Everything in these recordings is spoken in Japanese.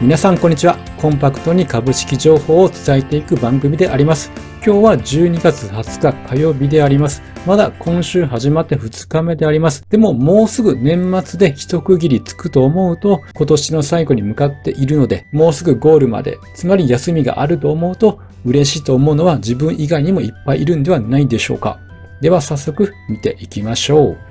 皆さんこんにちは。コンパクトに株式情報を伝えていく番組であります。今日は12月20日火曜日であります。まだ今週始まって2日目であります。でももうすぐ年末で一区切りつくと思うと今年の最後に向かっているので、もうすぐゴールまで、つまり休みがあると思うと嬉しいと思うのは自分以外にもいっぱいいるんではないでしょうか。では早速見ていきましょう。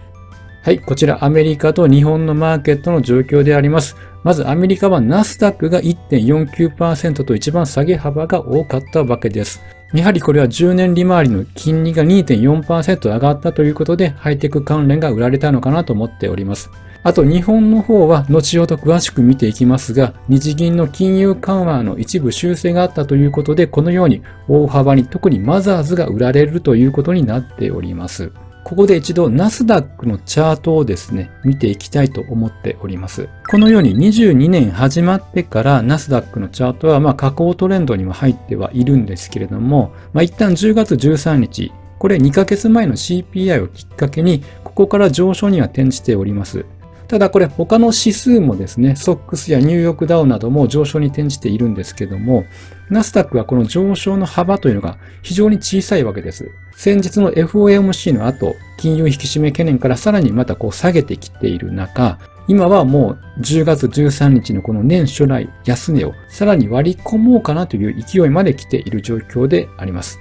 はい、こちらアメリカと日本のマーケットの状況であります。まずアメリカはナスダックが1.49%と一番下げ幅が多かったわけです。やはりこれは10年利回りの金利が2.4%上がったということでハイテク関連が売られたのかなと思っております。あと日本の方は後ほど詳しく見ていきますが、日銀の金融緩和の一部修正があったということで、このように大幅に特にマザーズが売られるということになっております。ここで一度ナスダックのチャートをですね、見ていきたいと思っております。このように22年始まってからナスダックのチャートはまあ下降トレンドにも入ってはいるんですけれども、まあ、一旦10月13日、これ2ヶ月前の CPI をきっかけに、ここから上昇には転じております。ただこれ他の指数もですね、ソックスやニューヨークダウなども上昇に転じているんですけども、ナスダックはこの上昇の幅というのが非常に小さいわけです。先日の FOMC の後、金融引き締め懸念からさらにまたこう下げてきている中、今はもう10月13日のこの年初来安値をさらに割り込もうかなという勢いまで来ている状況であります。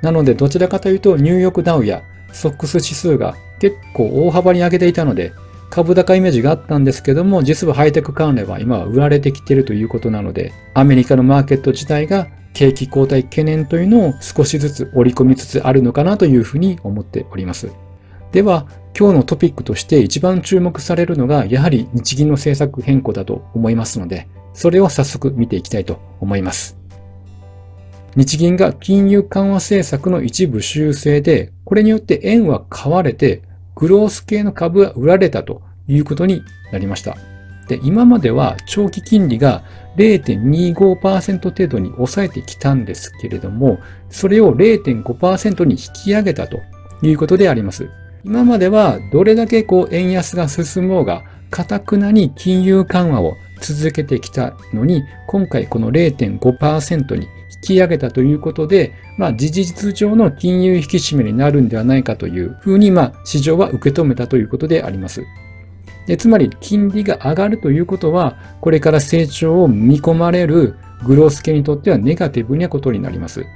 なのでどちらかというとニューヨークダウやソックス指数が結構大幅に上げていたので、株高イメージがあったんですけども、実はハイテク関連は今は売られてきているということなので、アメリカのマーケット自体が景気後退懸念というのを少しずつ織り込みつつあるのかなというふうに思っております。では、今日のトピックとして一番注目されるのが、やはり日銀の政策変更だと思いますので、それを早速見ていきたいと思います。日銀が金融緩和政策の一部修正で、これによって円は買われて、グロース系の株が売られたということになりました。で、今までは長期金利が0.25%程度に抑えてきたんですけれども、それを0.5%に引き上げたということであります。今まではどれだけこう円安が進もうが、かたくなに金融緩和を続けてきたのに、今回この0.5%に引き上げたということで、まあ、事実上の金融引き締めになるんではないかというふうに、まあ、市場は受け止めたということであります。でつまり、金利が上がるということは、これから成長を見込まれるグロース系にとってはネガティブなことになります。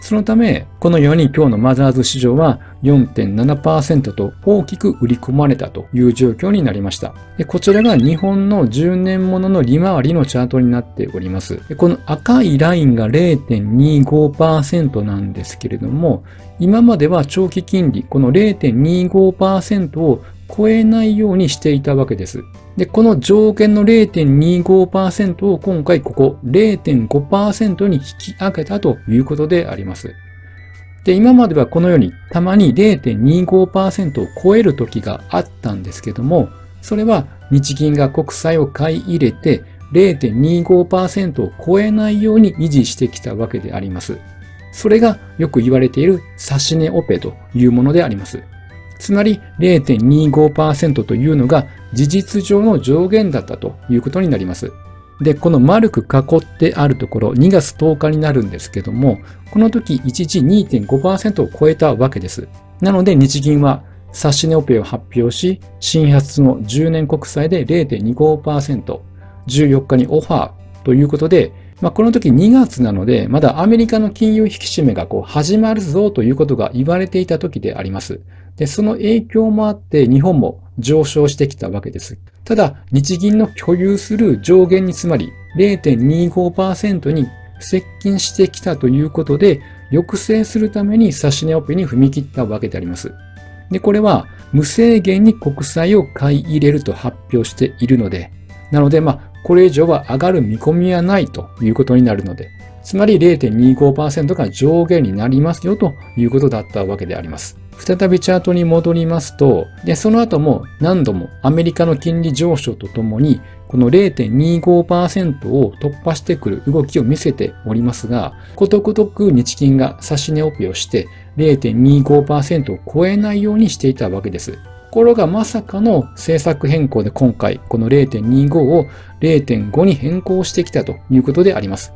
そのため、このように今日のマザーズ市場は4.7%と大きく売り込まれたという状況になりました。こちらが日本の10年ものの利回りのチャートになっております。この赤いラインが0.25%なんですけれども、今までは長期金利、この0.25%を超えないようにしていたわけです。で、この上限の0.25%を今回ここ0.5%に引き上げたということであります。で、今まではこのようにたまに0.25%を超える時があったんですけども、それは日銀が国債を買い入れて0.25%を超えないように維持してきたわけであります。それがよく言われている指値オペというものであります。つまり0.25%というのが事実上の上限だったということになります。で、この丸く囲ってあるところ、2月10日になるんですけども、この時一時2.5%を超えたわけです。なので日銀は指値オペを発表し、新発の10年国債で0.25%、14日にオファーということで、まあ、この時2月なので、まだアメリカの金融引き締めがこう始まるぞということが言われていた時であります。で、その影響もあって日本も上昇してきたわけです。ただ、日銀の共有する上限につまり0.25%に接近してきたということで、抑制するために指し値オペに踏み切ったわけであります。で、これは無制限に国債を買い入れると発表しているので、なので、まあ、これ以上は上がる見込みはないということになるので、つまり0.25%が上限になりますよということだったわけであります。再びチャートに戻りますと、で、その後も何度もアメリカの金利上昇とともに、この0.25%を突破してくる動きを見せておりますが、ことごとく日銀が指値オペをして0.25%を超えないようにしていたわけです。ところがまさかの政策変更で今回この0.25を0.5に変更してきたということであります。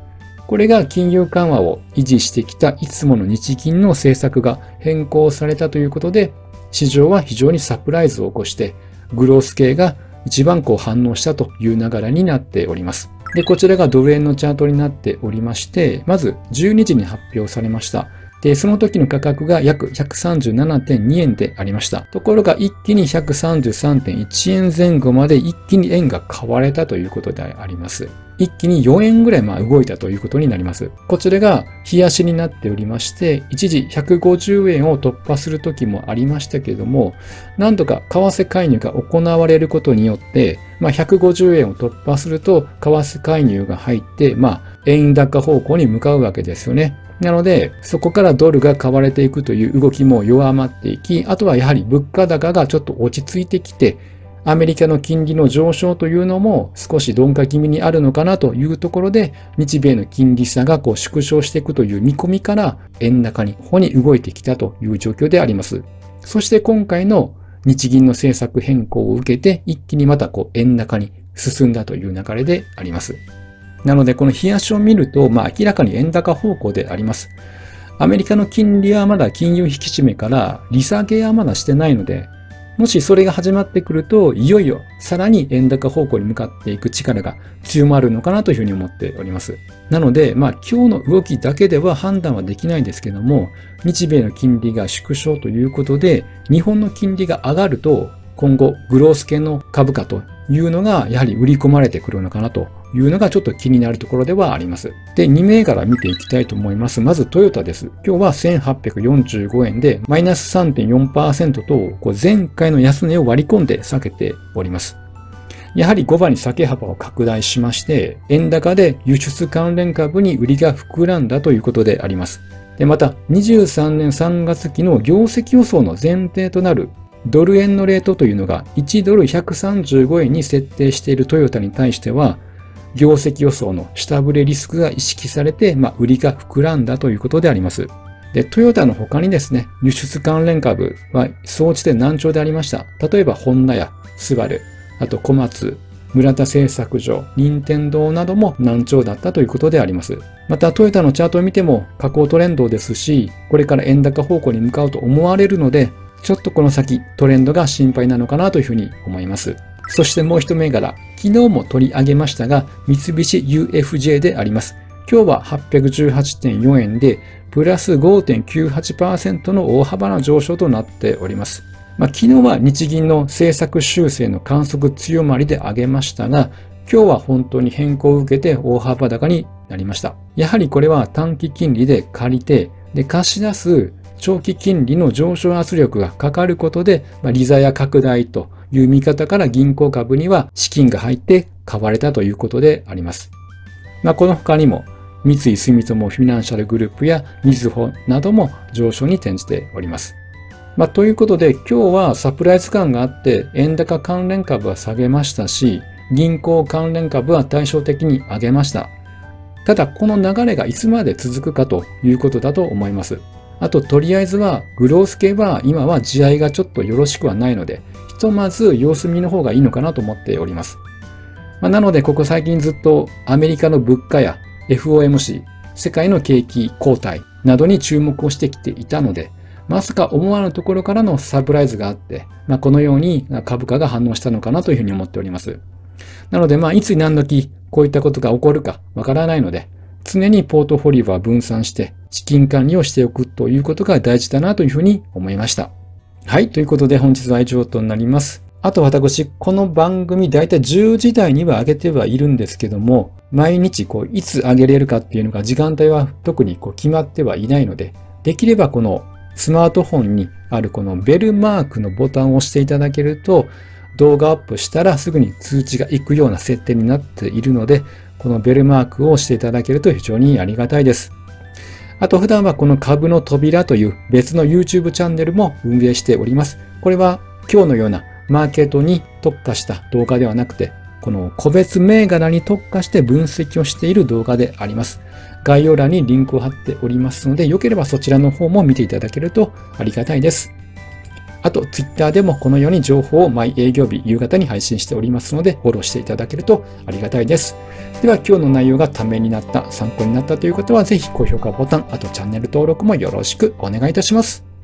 これが金融緩和を維持してきたいつもの日銀の政策が変更されたということで、市場は非常にサプライズを起こして、グロース系が一番こう反応したという流れになっております。で、こちらがドル円のチャートになっておりまして、まず12時に発表されました。で、その時の価格が約137.2円でありました。ところが一気に133.1円前後まで一気に円が買われたということであります。一気に4円ぐらいまあ動いたということになります。こちらが冷やしになっておりまして、一時150円を突破する時もありましたけれども、なんとか為替介入が行われることによって、まあ、150円を突破すると為替介入が入って、まあ、円高方向に向かうわけですよね。なので、そこからドルが買われていくという動きも弱まっていき、あとはやはり物価高がちょっと落ち着いてきて、アメリカの金利の上昇というのも少し鈍化気味にあるのかなというところで、日米の金利差がこう縮小していくという見込みから円高に、ここに動いてきたという状況であります。そして今回の日銀の政策変更を受けて、一気にまたこう円高に進んだという流れであります。なので、この冷やしを見ると、まあ、明らかに円高方向であります。アメリカの金利はまだ金融引き締めから利下げはまだしてないので、もしそれが始まってくると、いよいよさらに円高方向に向かっていく力が強まるのかなというふうに思っております。なので、まあ今日の動きだけでは判断はできないんですけども、日米の金利が縮小ということで、日本の金利が上がると、今後グロース系の株価というのがやはり売り込まれてくるのかなというのがちょっと気になるところではあります。で、2銘柄見ていきたいと思います。まずトヨタです。今日は1845円でマイナス3.4%と前回の安値を割り込んで避けております。やはり5番に下げ幅を拡大しまして、円高で輸出関連株に売りが膨らんだということであります。で、また、23年3月期の業績予想の前提となるドル円のレートというのが1ドル135円に設定しているトヨタに対しては、業績予想の下振れリスクが意識されて、まあ、売りが膨らんだということであります。で、トヨタの他にですね、輸出関連株は総じて難聴でありました。例えば、ホンダやスバル、あと小松、村田製作所、任天堂なども難聴だったということであります。また、トヨタのチャートを見ても下降トレンドですし、これから円高方向に向かうと思われるので、ちょっとこの先トレンドが心配なのかなというふうに思います。そしてもう一銘柄、昨日も取り上げましたが、三菱 UFJ であります。今日は818.4円で、プラス5.98%の大幅な上昇となっております。まあ、昨日は日銀の政策修正の観測強まりで上げましたが、今日は本当に変更を受けて大幅高になりました。やはりこれは短期金利で借りて、で貸し出す長期金利の上昇圧力がかかることで、まあ、利ザヤ拡大という見方から銀行株には資金が入って買われたということであります。まあ、この他にも、三井住友フィナンシャルグループやみずほなども上昇に転じております。まあ、ということで今日はサプライズ感があって円高関連株は下げましたし、銀行関連株は対照的に上げました。ただこの流れがいつまで続くかということだと思います。あと、とりあえずは、グロース系は今は地合がちょっとよろしくはないので、ひとまず様子見の方がいいのかなと思っております。まあ、なので、ここ最近ずっとアメリカの物価や FOMC、世界の景気後退などに注目をしてきていたので、まさか思わぬところからのサプライズがあって、まあ、このように株価が反応したのかなというふうに思っております。なので、まあ、いつ何時こういったことが起こるかわからないので、常にポートフォリオは分散して資金管理をしておくということが大事だなというふうに思いました。はい。ということで本日は以上となります。あと私、この番組だいたい10時台には上げてはいるんですけども、毎日こういつ上げれるかっていうのが時間帯は特にこう決まってはいないので、できればこのスマートフォンにあるこのベルマークのボタンを押していただけると、動画アップしたらすぐに通知が行くような設定になっているので、このベルマークを押していただけると非常にありがたいです。あと普段はこの株の扉という別の YouTube チャンネルも運営しております。これは今日のようなマーケットに特化した動画ではなくて、この個別銘柄に特化して分析をしている動画であります。概要欄にリンクを貼っておりますので、よければそちらの方も見ていただけるとありがたいです。あと、ツイッターでもこのように情報を毎営業日夕方に配信しておりますので、フォローしていただけるとありがたいです。では、今日の内容がためになった、参考になったという方は、ぜひ高評価ボタン、あとチャンネル登録もよろしくお願いいたします。